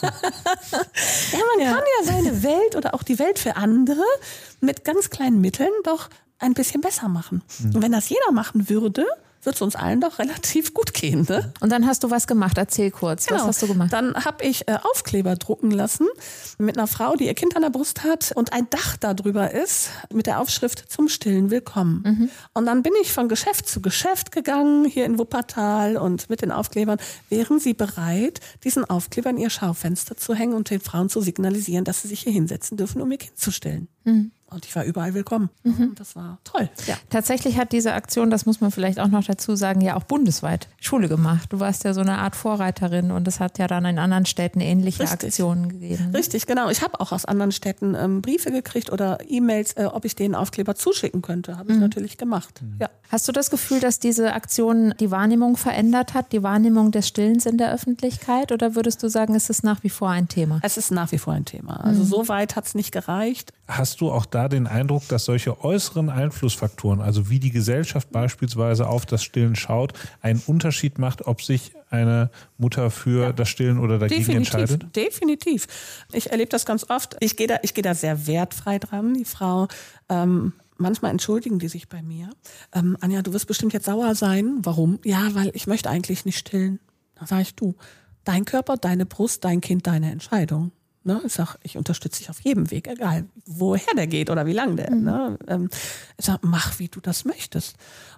man ja. kann ja seine Welt oder auch die Welt für andere mit ganz kleinen Mitteln doch ein bisschen besser machen. Mhm. Und wenn das jeder machen würde, wird es uns allen doch relativ gut gehen. Ne? Und dann hast du was gemacht. Erzähl kurz. Genau. Was hast du gemacht? Dann habe ich äh, Aufkleber drucken lassen mit einer Frau, die ihr Kind an der Brust hat und ein Dach darüber ist mit der Aufschrift zum stillen Willkommen. Mhm. Und dann bin ich von Geschäft zu Geschäft gegangen hier in Wuppertal und mit den Aufklebern. Wären Sie bereit, diesen Aufkleber in Ihr Schaufenster zu hängen und den Frauen zu signalisieren, dass sie sich hier hinsetzen dürfen, um ihr Kind zu stillen? Mhm. Und ich war überall willkommen. Mhm. Das war toll. Ja. Tatsächlich hat diese Aktion, das muss man vielleicht auch noch dazu sagen, ja auch bundesweit Schule gemacht. Du warst ja so eine Art Vorreiterin und es hat ja dann in anderen Städten ähnliche Richtig. Aktionen gegeben. Richtig, genau. Ich habe auch aus anderen Städten ähm, Briefe gekriegt oder E-Mails, äh, ob ich den Aufkleber zuschicken könnte. Habe ich mhm. natürlich gemacht. Mhm. Ja. Hast du das Gefühl, dass diese Aktion die Wahrnehmung verändert hat, die Wahrnehmung des Stillens in der Öffentlichkeit? Oder würdest du sagen, ist es nach wie vor ein Thema? Es ist nach wie vor ein Thema. Also mhm. so weit hat es nicht gereicht. Hast du auch da den Eindruck, dass solche äußeren Einflussfaktoren, also wie die Gesellschaft beispielsweise auf das Stillen schaut, einen Unterschied macht, ob sich eine Mutter für ja. das Stillen oder dagegen definitiv, entscheidet? Definitiv. Ich erlebe das ganz oft. Ich gehe da, ich da sehr wertfrei dran. Die Frau ähm, manchmal entschuldigen die sich bei mir. Ähm, Anja, du wirst bestimmt jetzt sauer sein. Warum? Ja, weil ich möchte eigentlich nicht stillen. Da sage ich, du, dein Körper, deine Brust, dein Kind, deine Entscheidung. Ne? Ich sag, ich unterstütze dich auf jedem Weg, egal woher der geht oder wie lang der. Mhm. Ne? Ähm, ich sag, mach, wie du das möchtest.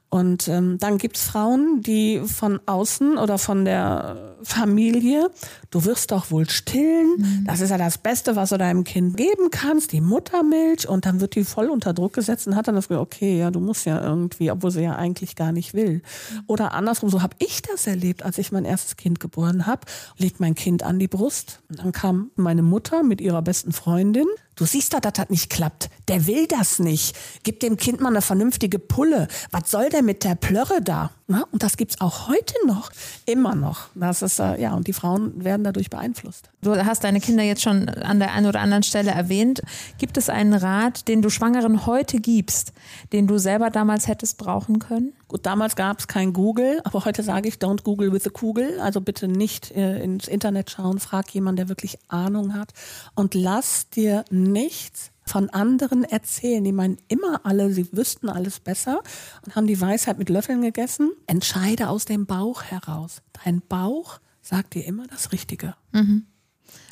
Und ähm, dann gibt's Frauen, die von außen oder von der Familie, du wirst doch wohl stillen, mhm. das ist ja das Beste, was du deinem Kind geben kannst, die Muttermilch. Und dann wird die voll unter Druck gesetzt und hat dann das Gefühl, okay, ja, du musst ja irgendwie, obwohl sie ja eigentlich gar nicht will. Mhm. Oder andersrum, so habe ich das erlebt, als ich mein erstes Kind geboren habe, legt mein Kind an die Brust. Und dann kam meine Mutter mit ihrer besten Freundin Du siehst doch, das nicht klappt. Der will das nicht. Gib dem Kind mal eine vernünftige Pulle. Was soll der mit der Plörre da? Na, und das gibt's auch heute noch. Immer noch. Das ist, äh, ja, und die Frauen werden dadurch beeinflusst. Du hast deine Kinder jetzt schon an der einen oder anderen Stelle erwähnt. Gibt es einen Rat, den du Schwangeren heute gibst, den du selber damals hättest brauchen können? Gut, damals gab es kein Google, aber heute sage ich, don't Google with a Kugel. Also bitte nicht äh, ins Internet schauen, frag jemanden, der wirklich Ahnung hat und lass dir nichts von anderen erzählen. Die meinen immer alle, sie wüssten alles besser und haben die Weisheit mit Löffeln gegessen. Entscheide aus dem Bauch heraus. Dein Bauch sagt dir immer das Richtige. Mhm.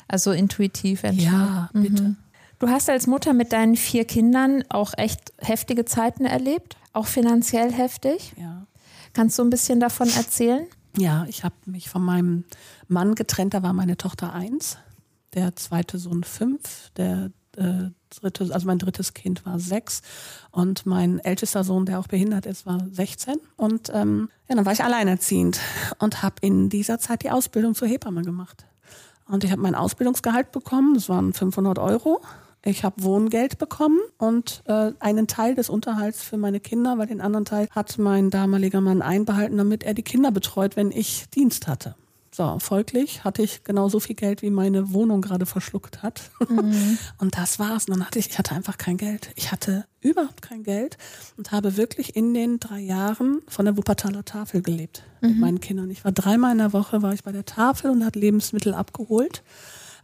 Also intuitiv entscheiden. Ja, bitte. Mhm. Du hast als Mutter mit deinen vier Kindern auch echt heftige Zeiten erlebt, auch finanziell heftig. Ja. Kannst du ein bisschen davon erzählen? Ja, ich habe mich von meinem Mann getrennt, da war meine Tochter eins, der zweite Sohn fünf, der äh, dritte, also mein drittes Kind war sechs und mein ältester Sohn, der auch behindert ist, war 16. Und ähm, ja, dann war ich alleinerziehend und habe in dieser Zeit die Ausbildung zur Hebamme gemacht. Und ich habe mein Ausbildungsgehalt bekommen, das waren 500 Euro. Ich habe Wohngeld bekommen und äh, einen Teil des Unterhalts für meine Kinder, weil den anderen Teil hat mein damaliger Mann einbehalten, damit er die Kinder betreut, wenn ich Dienst hatte. So, folglich hatte ich genauso viel Geld, wie meine Wohnung gerade verschluckt hat. Mhm. Und das war's. Und dann hatte ich, ich hatte einfach kein Geld. Ich hatte überhaupt kein Geld und habe wirklich in den drei Jahren von der Wuppertaler Tafel gelebt mhm. mit meinen Kindern. Ich war dreimal in der Woche, war ich bei der Tafel und hat Lebensmittel abgeholt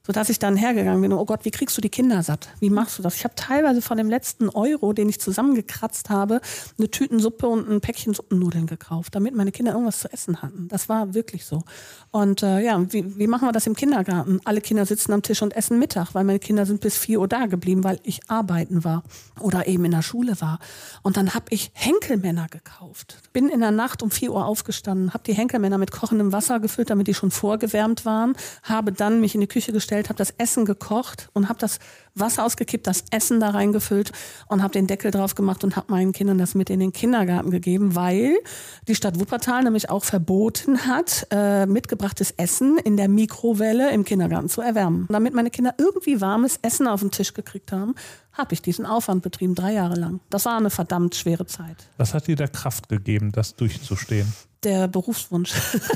sodass ich dann hergegangen bin, oh Gott, wie kriegst du die Kinder satt? Wie machst du das? Ich habe teilweise von dem letzten Euro, den ich zusammengekratzt habe, eine Tütensuppe und ein Päckchen Suppennudeln gekauft, damit meine Kinder irgendwas zu essen hatten. Das war wirklich so. Und äh, ja, wie, wie machen wir das im Kindergarten? Alle Kinder sitzen am Tisch und essen Mittag, weil meine Kinder sind bis vier Uhr da geblieben, weil ich arbeiten war oder eben in der Schule war. Und dann habe ich Henkelmänner gekauft. Bin in der Nacht um vier Uhr aufgestanden, habe die Henkelmänner mit kochendem Wasser gefüllt, damit die schon vorgewärmt waren, habe dann mich in die Küche gestellt hingestellt, habe das Essen gekocht und habe das Wasser ausgekippt, das Essen da reingefüllt und habe den Deckel drauf gemacht und habe meinen Kindern das mit in den Kindergarten gegeben, weil die Stadt Wuppertal nämlich auch verboten hat, äh, mitgebrachtes Essen in der Mikrowelle im Kindergarten zu erwärmen. Und damit meine Kinder irgendwie warmes Essen auf den Tisch gekriegt haben, habe ich diesen Aufwand betrieben, drei Jahre lang. Das war eine verdammt schwere Zeit. Was hat dir da Kraft gegeben, das durchzustehen? Der Berufswunsch.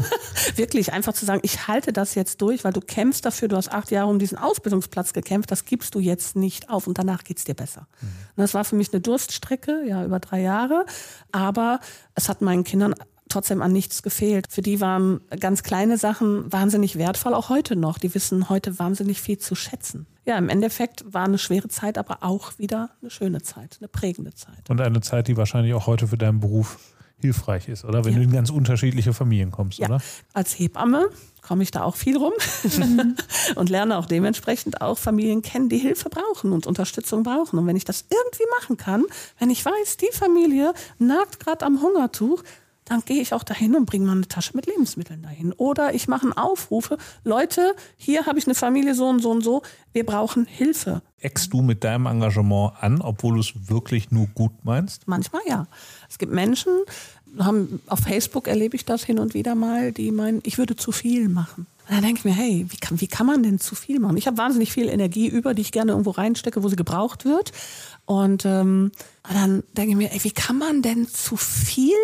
Wirklich einfach zu sagen, ich halte das jetzt durch, weil du kämpfst dafür, du hast acht Jahre um diesen Ausbildungsplatz gekämpft, das gibst du jetzt nicht auf und danach geht's dir besser. Mhm. Das war für mich eine Durststrecke, ja, über drei Jahre, aber es hat meinen Kindern trotzdem an nichts gefehlt. Für die waren ganz kleine Sachen wahnsinnig wertvoll, auch heute noch. Die wissen heute wahnsinnig viel zu schätzen. Ja, im Endeffekt war eine schwere Zeit, aber auch wieder eine schöne Zeit, eine prägende Zeit. Und eine Zeit, die wahrscheinlich auch heute für deinen Beruf hilfreich ist, oder? Wenn ja. du in ganz unterschiedliche Familien kommst, ja. oder? Als Hebamme komme ich da auch viel rum und lerne auch dementsprechend auch Familien kennen, die Hilfe brauchen und Unterstützung brauchen. Und wenn ich das irgendwie machen kann, wenn ich weiß, die Familie nagt gerade am Hungertuch, dann gehe ich auch dahin und bringe mal eine Tasche mit Lebensmitteln dahin. Oder ich mache Aufrufe, Leute, hier habe ich eine Familie so und so und so, wir brauchen Hilfe. Eckst du mit deinem Engagement an, obwohl du es wirklich nur gut meinst? Manchmal ja. Es gibt Menschen, haben, auf Facebook erlebe ich das hin und wieder mal, die meinen, ich würde zu viel machen. Und dann denke ich mir, hey, wie kann, wie kann man denn zu viel machen? Ich habe wahnsinnig viel Energie über, die ich gerne irgendwo reinstecke, wo sie gebraucht wird. Und ähm, dann denke ich mir, ey, wie kann man denn zu viel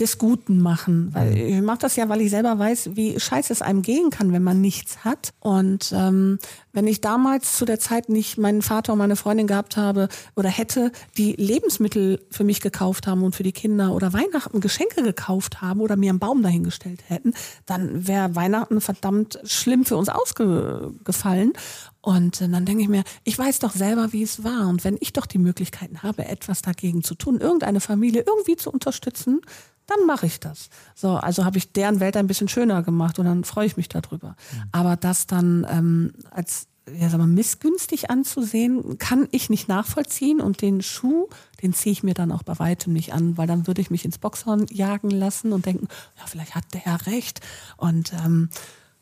des Guten machen. Weil mhm. ich mache das ja, weil ich selber weiß, wie scheiße es einem gehen kann, wenn man nichts hat. Und ähm, wenn ich damals zu der Zeit nicht meinen Vater und meine Freundin gehabt habe oder hätte, die Lebensmittel für mich gekauft haben und für die Kinder oder Weihnachten Geschenke gekauft haben oder mir einen Baum dahingestellt hätten, dann wäre Weihnachten verdammt schlimm für uns ausgefallen. Und dann denke ich mir, ich weiß doch selber, wie es war. Und wenn ich doch die Möglichkeiten habe, etwas dagegen zu tun, irgendeine Familie irgendwie zu unterstützen, dann mache ich das. So, also habe ich deren Welt ein bisschen schöner gemacht und dann freue ich mich darüber. Mhm. Aber das dann ähm, als ja, sag mal, missgünstig anzusehen, kann ich nicht nachvollziehen und den Schuh, den ziehe ich mir dann auch bei weitem nicht an, weil dann würde ich mich ins Boxhorn jagen lassen und denken, ja, vielleicht hat der ja recht. Und ähm,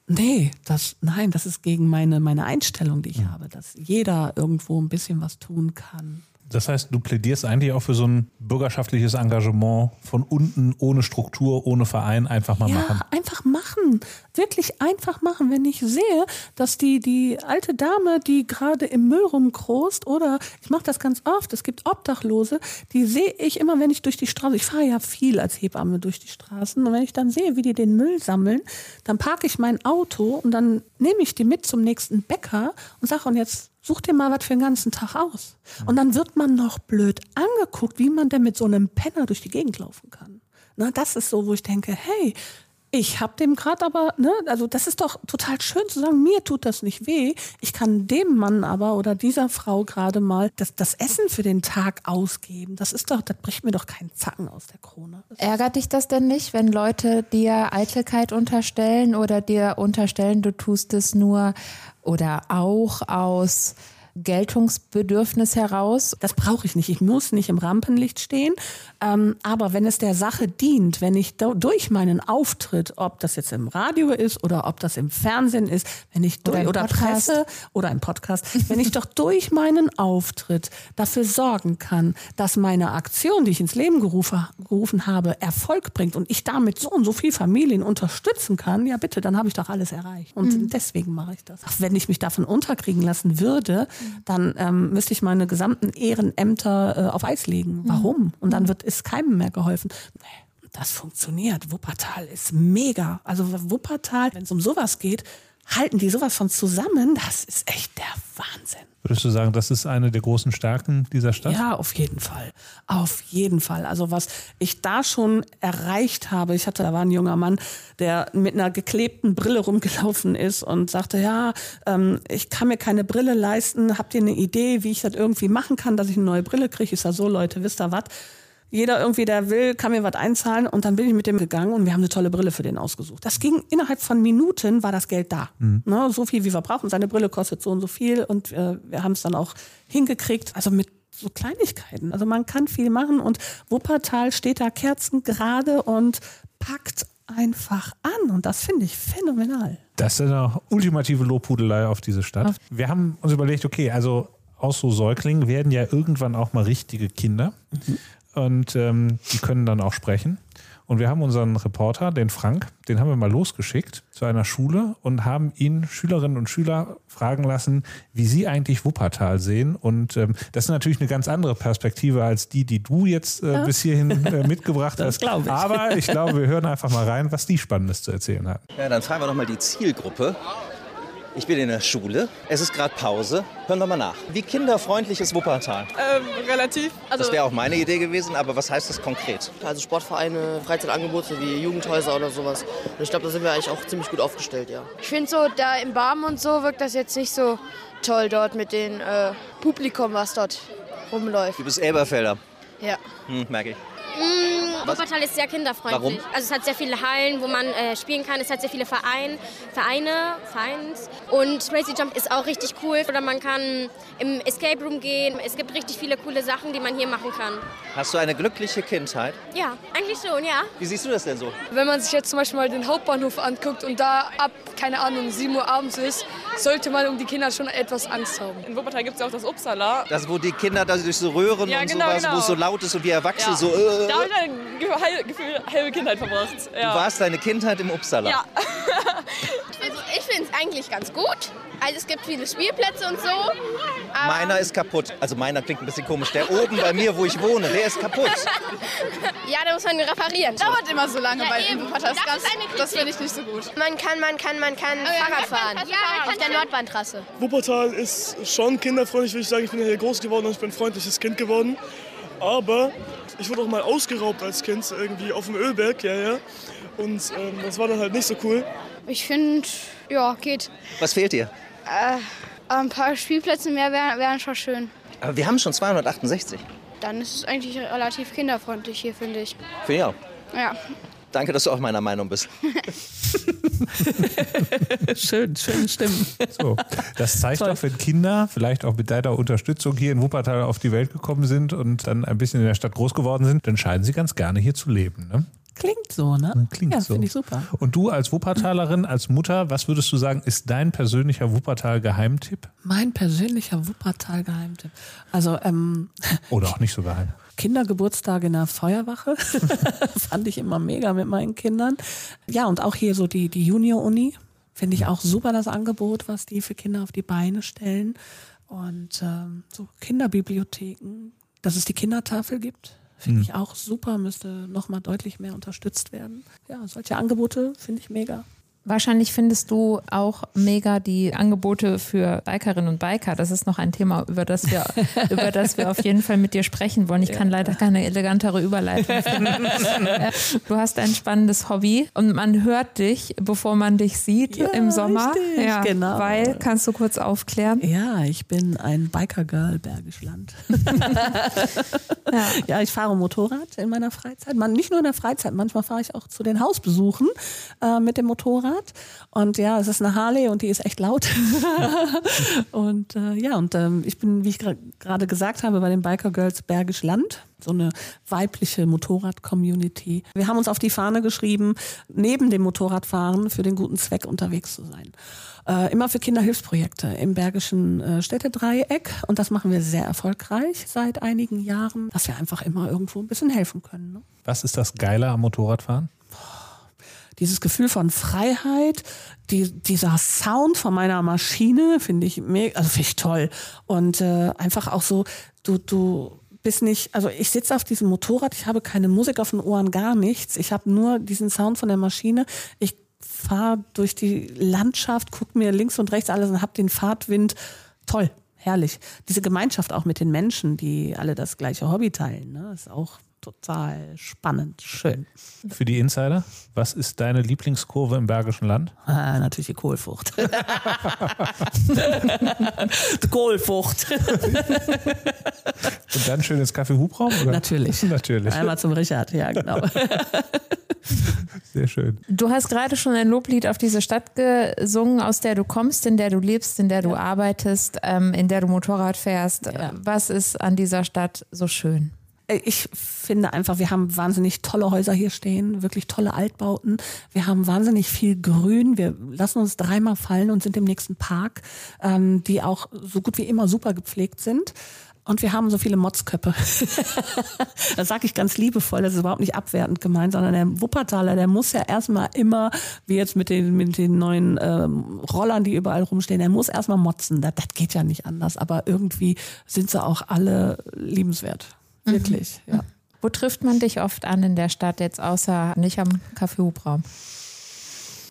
nee, das, nein, das ist gegen meine, meine Einstellung, die ich habe, dass jeder irgendwo ein bisschen was tun kann. Das heißt, du plädierst eigentlich auch für so ein bürgerschaftliches Engagement von unten, ohne Struktur, ohne Verein, einfach mal ja, machen. Einfach machen. Wirklich einfach machen. Wenn ich sehe, dass die, die alte Dame, die gerade im Müll rumkrost, oder ich mache das ganz oft, es gibt Obdachlose, die sehe ich immer, wenn ich durch die Straße, ich fahre ja viel als Hebamme durch die Straßen, und wenn ich dann sehe, wie die den Müll sammeln, dann parke ich mein Auto und dann nehme ich die mit zum nächsten Bäcker und sage, und jetzt Such dir mal was für den ganzen Tag aus. Und dann wird man noch blöd angeguckt, wie man denn mit so einem Penner durch die Gegend laufen kann. Na, das ist so, wo ich denke, hey, ich habe dem gerade aber, ne, also das ist doch total schön zu sagen, mir tut das nicht weh. Ich kann dem Mann aber oder dieser Frau gerade mal das, das Essen für den Tag ausgeben. Das ist doch, das bricht mir doch keinen Zacken aus der Krone. Ärgert dich das denn nicht, wenn Leute dir Eitelkeit unterstellen oder dir unterstellen, du tust es nur oder auch aus Geltungsbedürfnis heraus. Das brauche ich nicht. Ich muss nicht im Rampenlicht stehen. Ähm, aber wenn es der Sache dient, wenn ich durch meinen Auftritt, ob das jetzt im Radio ist oder ob das im Fernsehen ist, wenn ich durch, oder, oder Presse oder im Podcast, wenn ich doch durch meinen Auftritt dafür sorgen kann, dass meine Aktion, die ich ins Leben gerufen, gerufen habe, Erfolg bringt und ich damit so und so viel Familien unterstützen kann, ja bitte, dann habe ich doch alles erreicht. Und mhm. deswegen mache ich das. Ach, wenn ich mich davon unterkriegen lassen würde, dann ähm, müsste ich meine gesamten Ehrenämter äh, auf Eis legen. Mhm. Warum? Und dann wird es keinem mehr geholfen. Nee, das funktioniert. Wuppertal ist mega. Also Wuppertal, wenn es um sowas geht, halten die sowas von zusammen. Das ist echt der Wahnsinn. Würdest du sagen, das ist eine der großen Stärken dieser Stadt? Ja, auf jeden Fall. Auf jeden Fall. Also was ich da schon erreicht habe, ich hatte, da war ein junger Mann, der mit einer geklebten Brille rumgelaufen ist und sagte, ja, ähm, ich kann mir keine Brille leisten. Habt ihr eine Idee, wie ich das irgendwie machen kann, dass ich eine neue Brille kriege? Ich sage so, Leute, wisst ihr was? Jeder irgendwie, der will, kann mir was einzahlen und dann bin ich mit dem gegangen und wir haben eine tolle Brille für den ausgesucht. Das ging innerhalb von Minuten, war das Geld da. Mhm. Ne, so viel, wie wir brauchen. Seine Brille kostet so und so viel und äh, wir haben es dann auch hingekriegt. Also mit so Kleinigkeiten. Also man kann viel machen und Wuppertal steht da kerzengerade und packt einfach an und das finde ich phänomenal. Das ist eine ultimative Lobhudelei auf diese Stadt. Wir haben uns überlegt, okay, also aus so Säuglingen werden ja irgendwann auch mal richtige Kinder. Mhm und ähm, die können dann auch sprechen. Und wir haben unseren Reporter, den Frank, den haben wir mal losgeschickt zu einer Schule und haben ihn Schülerinnen und Schüler fragen lassen, wie sie eigentlich Wuppertal sehen. Und ähm, das ist natürlich eine ganz andere Perspektive als die, die du jetzt äh, bis hierhin äh, mitgebracht das hast. Ich. Aber ich glaube, wir hören einfach mal rein, was die Spannendes zu erzählen hat. Ja, dann fragen wir doch mal die Zielgruppe. Ich bin in der Schule. Es ist gerade Pause. Hören wir mal nach. Wie kinderfreundlich ist Wuppertal? Ähm, relativ. Also das wäre auch meine Idee gewesen, aber was heißt das konkret? Also Sportvereine, Freizeitangebote wie Jugendhäuser oder sowas. Und ich glaube, da sind wir eigentlich auch ziemlich gut aufgestellt, ja. Ich finde so, da im Barmen und so wirkt das jetzt nicht so toll dort mit dem äh, Publikum, was dort rumläuft. Du bist Elberfelder. Ja. Hm, merke ich. Wuppertal ist sehr kinderfreundlich. Warum? Also es hat sehr viele Hallen, wo man äh, spielen kann. Es hat sehr viele Verein, Vereine, Vereins. Und Crazy Jump ist auch richtig cool. Oder man kann im Escape Room gehen. Es gibt richtig viele coole Sachen, die man hier machen kann. Hast du eine glückliche Kindheit? Ja, eigentlich schon, ja. Wie siehst du das denn so? Wenn man sich jetzt zum Beispiel mal den Hauptbahnhof anguckt und da ab, keine Ahnung, 7 Uhr abends ist, sollte man um die Kinder schon etwas Angst haben. In Wuppertal gibt es ja auch das Upsala. Das, wo die Kinder da durch so Röhren ja, und genau, sowas, genau. wo es so laut ist und wir Erwachsene Ja. so... Äh, Da ein Gefühl, halbe Kindheit verbracht. Ja. Du warst deine Kindheit im Uppsala. Ja. Also ich finde es eigentlich ganz gut. Also es gibt viele Spielplätze und so. Aber Meiner ist kaputt. Also meiner klingt ein bisschen komisch. Der oben bei mir, wo ich wohne, der ist kaputt. ja, da muss man reparieren. Dauert immer so lange Ja, bei eben. Das Das, eine das finde ich nicht so gut. Man kann, man kann, man kann Fahrrad fahren. Ja, auf der Nordbahntrasse. Wuppertal ist schon kinderfreundlich, würde ich sagen. Ich bin ja hier groß geworden und ich bin ein freundliches Kind geworden. Aber ich wurde auch mal ausgeraubt als Kind, irgendwie auf dem Ölberg, ja, ja. Und ähm, das war dann halt nicht so cool. Ich finde, ja, geht. Was fehlt dir? Äh, ein paar Spielplätze mehr wären wären schon schön. Aber wir haben schon 268. Dann ist es eigentlich relativ kinderfreundlich hier, finde ich. Finde ich auch. Ja. Danke, dass du auch meiner Meinung bist. schön, schön Stimmen. So, das zeigt Toll. doch, wenn Kinder vielleicht auch mit deiner Unterstützung hier in Wuppertal auf die Welt gekommen sind und dann ein bisschen in der Stadt groß geworden sind, dann scheinen sie ganz gerne hier zu leben. Ne? Klingt so, ne? Klingt ja, so. finde ich super. Und du als Wuppertalerin, als Mutter, was würdest du sagen, ist dein persönlicher Wuppertal-Geheimtipp? Mein persönlicher Wuppertal-Geheimtipp. Also ähm, Oder auch nicht so geheim? Kindergeburtstage in der Feuerwache fand ich immer mega mit meinen Kindern. Ja, und auch hier so die, die Junior-Uni finde ich auch super das Angebot, was die für Kinder auf die Beine stellen. Und ähm, so Kinderbibliotheken, dass es die Kindertafel gibt, finde Mhm. ich auch super, müsste nochmal deutlich mehr unterstützt werden. Ja, solche Angebote finde ich mega. Wahrscheinlich findest du auch mega die Angebote für Bikerinnen und Biker. Das ist noch ein Thema, über das wir, über das wir auf jeden Fall mit dir sprechen wollen. Ich kann leider keine elegantere Überleitung finden. Äh, du hast ein spannendes Hobby und man hört dich, bevor man dich sieht Ja, im Sommer. richtig, genau. Weil, kannst du kurz aufklären? Ja, ich bin ein Biker-Girl Bergisch Land. ja. ich fahre Motorrad in meiner Freizeit. Man, nicht nur in der Freizeit, manchmal fahre ich auch zu den Hausbesuchen äh, mit dem Motorrad. Motorrad. Und ja, es ist eine Harley und die ist echt laut. und äh, ja, und ähm, ich bin, wie ich gerade gesagt habe, bei den Biker Girls Bergisch Land so eine weibliche Motorrad-Community. Wir haben uns auf die Fahne geschrieben, neben dem Motorradfahren für den guten Zweck unterwegs zu sein. Äh, immer für Kinderhilfsprojekte im Bergischen äh, Städtedreieck. Und das machen wir sehr erfolgreich seit einigen Jahren, dass wir einfach immer irgendwo ein bisschen helfen können. Ne? Was ist das Geile am Motorradfahren? Dieses Gefühl von Freiheit, die, dieser Sound von meiner Maschine finde ich mega, also finde ich toll. Und äh, einfach auch so, du, du bist nicht, also ich sitze auf diesem Motorrad, ich habe keine Musik auf den Ohren, gar nichts. Ich habe nur diesen Sound von der Maschine. Ich fahre durch die Landschaft, gucke mir links und rechts alles und habe den Fahrtwind. Toll, herrlich. Diese Gemeinschaft auch mit den Menschen, die alle das gleiche Hobby teilen, ne, ist auch total spannend, schön. Für die Insider, was ist deine Lieblingskurve im Bergischen Land? Ah, natürlich die Kohlfucht. die Kohlfucht. Und dann schön ins Café Hubraum? Oder? Natürlich. Natürlich. Einmal zum Richard, ja, genau. Sehr schön. Du hast gerade schon ein Loblied auf diese Stadt gesungen, aus der du kommst, in der du lebst, in der du ja. arbeitest, ähm, in der du Motorrad fährst. Ja. Was ist an dieser Stadt so schön? Äh, ich finde einfach, wir haben wahnsinnig tolle Häuser hier stehen, wirklich tolle Altbauten. Wir haben wahnsinnig viel Grün. Wir lassen uns dreimal fallen und sind im nächsten Park, ähm, die auch so gut wie immer super gepflegt sind. Und wir haben so viele Motzköppe. das sage ich ganz liebevoll, das ist überhaupt nicht abwertend gemeint, sondern der Wuppertaler, der muss ja erstmal immer, wie jetzt mit den, mit den neuen ähm, Rollern, die überall rumstehen, der muss erstmal motzen. Das, das geht ja nicht anders, aber irgendwie sind sie auch alle liebenswert. Wirklich, mhm. ja. Wo trifft man dich oft an in der Stadt, jetzt außer nicht am Café Hubraum?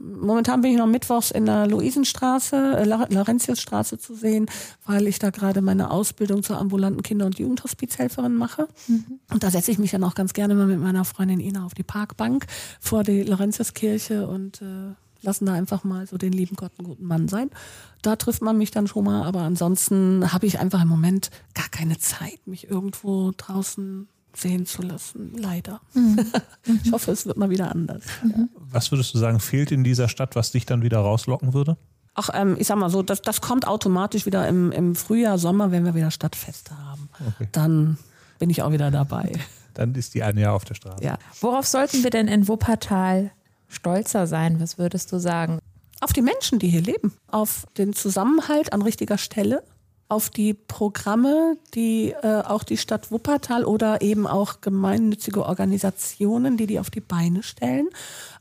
Momentan bin ich noch mittwochs in der Luisenstraße, äh, Laurentiusstraße zu sehen, weil ich da gerade meine Ausbildung zur ambulanten Kinder- und Jugendhospizhelferin mache. Mhm. Und da setze ich mich dann auch ganz gerne mal mit meiner Freundin Ina auf die Parkbank vor die Laurentiuskirche und äh, lassen da einfach mal so den lieben Gott einen guten Mann sein. Da trifft man mich dann schon mal, aber ansonsten habe ich einfach im Moment gar keine Zeit, mich irgendwo draußen sehen zu lassen, leider. Mhm. ich hoffe, es wird mal wieder anders. Mhm. Was würdest du sagen, fehlt in dieser Stadt, was dich dann wieder rauslocken würde? Ach, ähm, ich sag mal so, das, das kommt automatisch wieder im, im Frühjahr, Sommer, wenn wir wieder Stadtfeste haben. Okay. Dann bin ich auch wieder dabei. Dann ist die eine Jahr auf der Straße. Ja. Worauf sollten wir denn in Wuppertal stolzer sein? Was würdest du sagen? Auf die Menschen, die hier leben, auf den Zusammenhalt an richtiger Stelle, auf die Programme, die äh, auch die Stadt Wuppertal oder eben auch gemeinnützige Organisationen, die die auf die Beine stellen,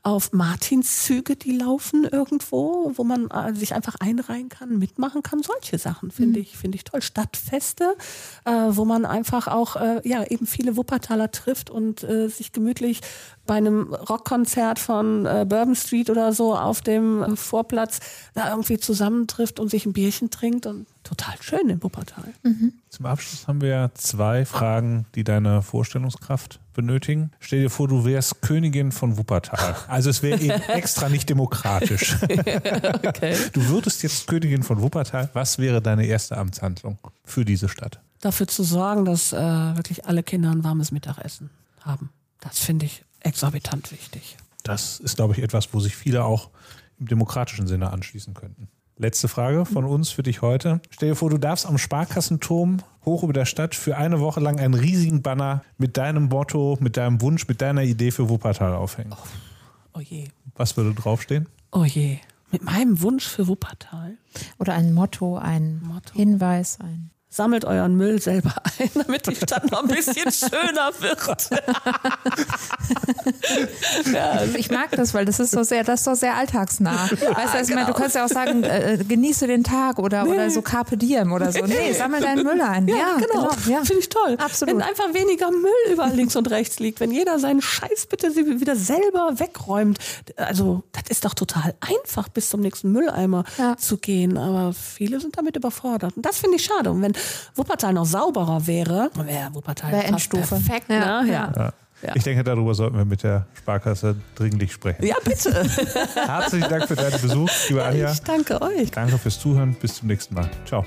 auf Martinszüge, die laufen irgendwo, wo man äh, sich einfach einreihen kann, mitmachen kann. Solche Sachen finde mhm. ich, finde ich toll. Stadtfeste, äh, wo man einfach auch äh, ja eben viele Wuppertaler trifft und äh, sich gemütlich bei einem Rockkonzert von äh, Bourbon Street oder so auf dem Vorplatz da irgendwie zusammentrifft und sich ein Bierchen trinkt und total schön in Wuppertal. Mhm. Zum Abschluss haben wir zwei Fragen, die deine Vorstellungskraft benötigen. Stell dir vor, du wärst Königin von Wuppertal. Also es wäre eben extra nicht demokratisch. okay. Du würdest jetzt Königin von Wuppertal. Was wäre deine erste Amtshandlung für diese Stadt? Dafür zu sorgen, dass äh, wirklich alle Kinder ein warmes Mittagessen haben. Das finde ich exorbitant wichtig. Das ist, glaube ich, etwas, wo sich viele auch im demokratischen Sinne anschließen könnten. Letzte Frage von uns für dich heute. Stell dir vor, du darfst am Sparkassenturm hoch über der Stadt für eine Woche lang einen riesigen Banner mit deinem Motto, mit deinem Wunsch, mit deiner Idee für Wuppertal aufhängen. Oh, oh je. Was würde draufstehen? Oh je. Mit meinem Wunsch für Wuppertal. Oder ein Motto, ein Motto. Hinweis, ein sammelt euren Müll selber ein, damit die Stadt noch ein bisschen schöner wird. ja. Also ich mag das, weil das ist so sehr, das ist so sehr alltagsnah. Ja, weißt du, also genau. meine, du kannst ja auch sagen, äh, genieße den Tag oder, nee. oder so Carpe Diem oder so. Nee, sammel deinen Müll ein. Ja, ja genau. genau. Ja. Finde ich toll. Absolut. Wenn einfach weniger Müll überall links und rechts liegt, wenn jeder seinen Scheiß bitte wieder selber wegräumt. Also, das ist doch total einfach, bis zum nächsten Mülleimer zu gehen. Aber viele sind damit überfordert. Und das finde ich schade. Und wenn Wuppertal noch sauberer wäre, wäre Wuppertal wär Endstufe. perfekt. Ne? Ja. Ja. Ja. Ich denke, darüber sollten wir mit der Sparkasse dringlich sprechen. Ja, bitte. Herzlichen Dank für deinen Besuch, liebe Anja. Ich danke euch. Danke fürs Zuhören. Bis zum nächsten Mal. Ciao.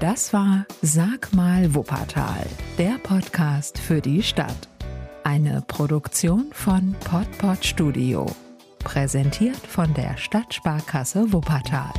Das war Sag mal Wuppertal, der Podcast für die Stadt. Eine Produktion von Podpod Studio. Präsentiert von der Stadtsparkasse Wuppertal.